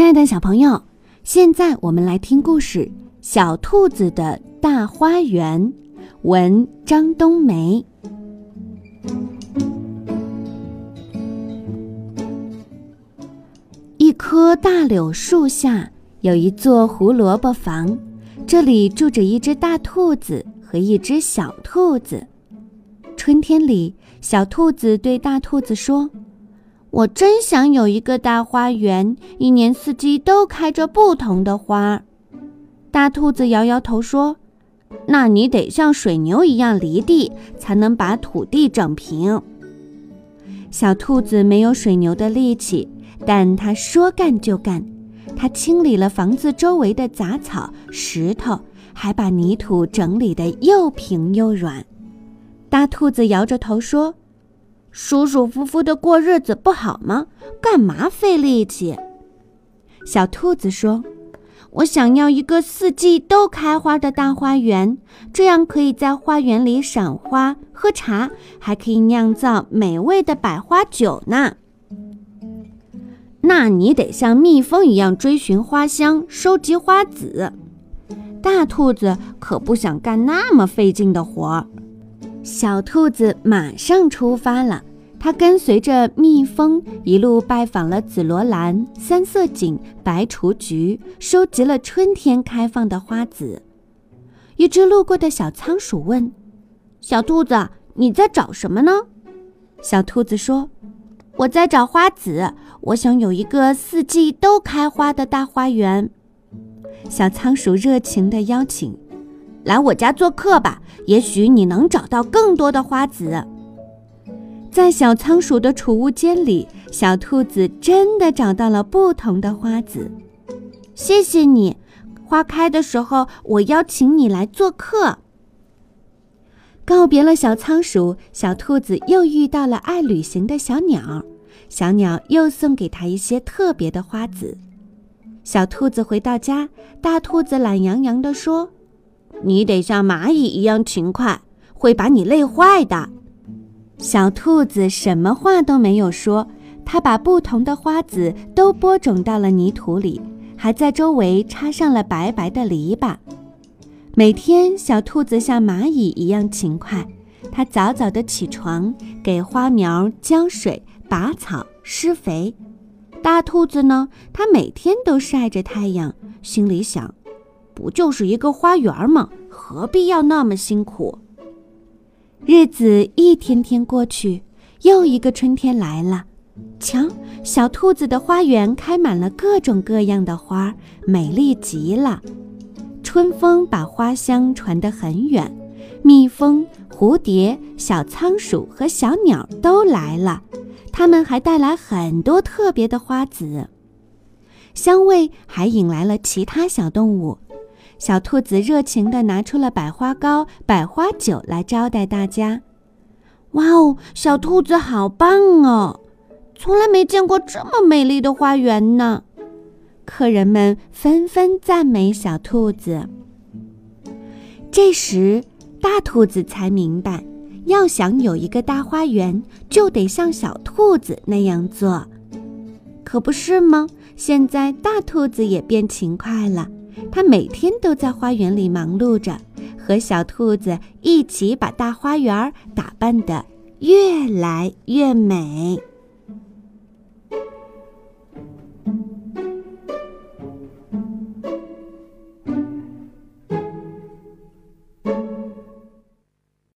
亲爱的小朋友，现在我们来听故事《小兔子的大花园》，文张冬梅。一棵大柳树下有一座胡萝卜房，这里住着一只大兔子和一只小兔子。春天里，小兔子对大兔子说。我真想有一个大花园，一年四季都开着不同的花。大兔子摇摇头说：“那你得像水牛一样犁地，才能把土地整平。”小兔子没有水牛的力气，但它说干就干。它清理了房子周围的杂草、石头，还把泥土整理得又平又软。大兔子摇着头说。舒舒服服的过日子不好吗？干嘛费力气？小兔子说：“我想要一个四季都开花的大花园，这样可以在花园里赏花、喝茶，还可以酿造美味的百花酒呢。”那你得像蜜蜂一样追寻花香，收集花籽。大兔子可不想干那么费劲的活儿。小兔子马上出发了，它跟随着蜜蜂一路拜访了紫罗兰、三色堇、白雏菊，收集了春天开放的花籽。一只路过的小仓鼠问：“小兔子，你在找什么呢？”小兔子说：“我在找花籽，我想有一个四季都开花的大花园。”小仓鼠热情地邀请。来我家做客吧，也许你能找到更多的花籽。在小仓鼠的储物间里，小兔子真的找到了不同的花籽。谢谢你，花开的时候我邀请你来做客。告别了小仓鼠，小兔子又遇到了爱旅行的小鸟，小鸟又送给它一些特别的花籽。小兔子回到家，大兔子懒洋洋地说。你得像蚂蚁一样勤快，会把你累坏的。小兔子什么话都没有说，它把不同的花籽都播种到了泥土里，还在周围插上了白白的篱笆。每天，小兔子像蚂蚁一样勤快，它早早的起床，给花苗浇水、拔草、施肥。大兔子呢，它每天都晒着太阳，心里想。不就是一个花园吗？何必要那么辛苦？日子一天天过去，又一个春天来了。瞧，小兔子的花园开满了各种各样的花，美丽极了。春风把花香传得很远，蜜蜂、蝴蝶、小仓鼠和小鸟都来了，它们还带来很多特别的花籽，香味还引来了其他小动物。小兔子热情地拿出了百花糕、百花酒来招待大家。哇哦，小兔子好棒哦！从来没见过这么美丽的花园呢。客人们纷纷赞美小兔子。这时，大兔子才明白，要想有一个大花园，就得像小兔子那样做，可不是吗？现在，大兔子也变勤快了。他每天都在花园里忙碌着，和小兔子一起把大花园打扮得越来越美。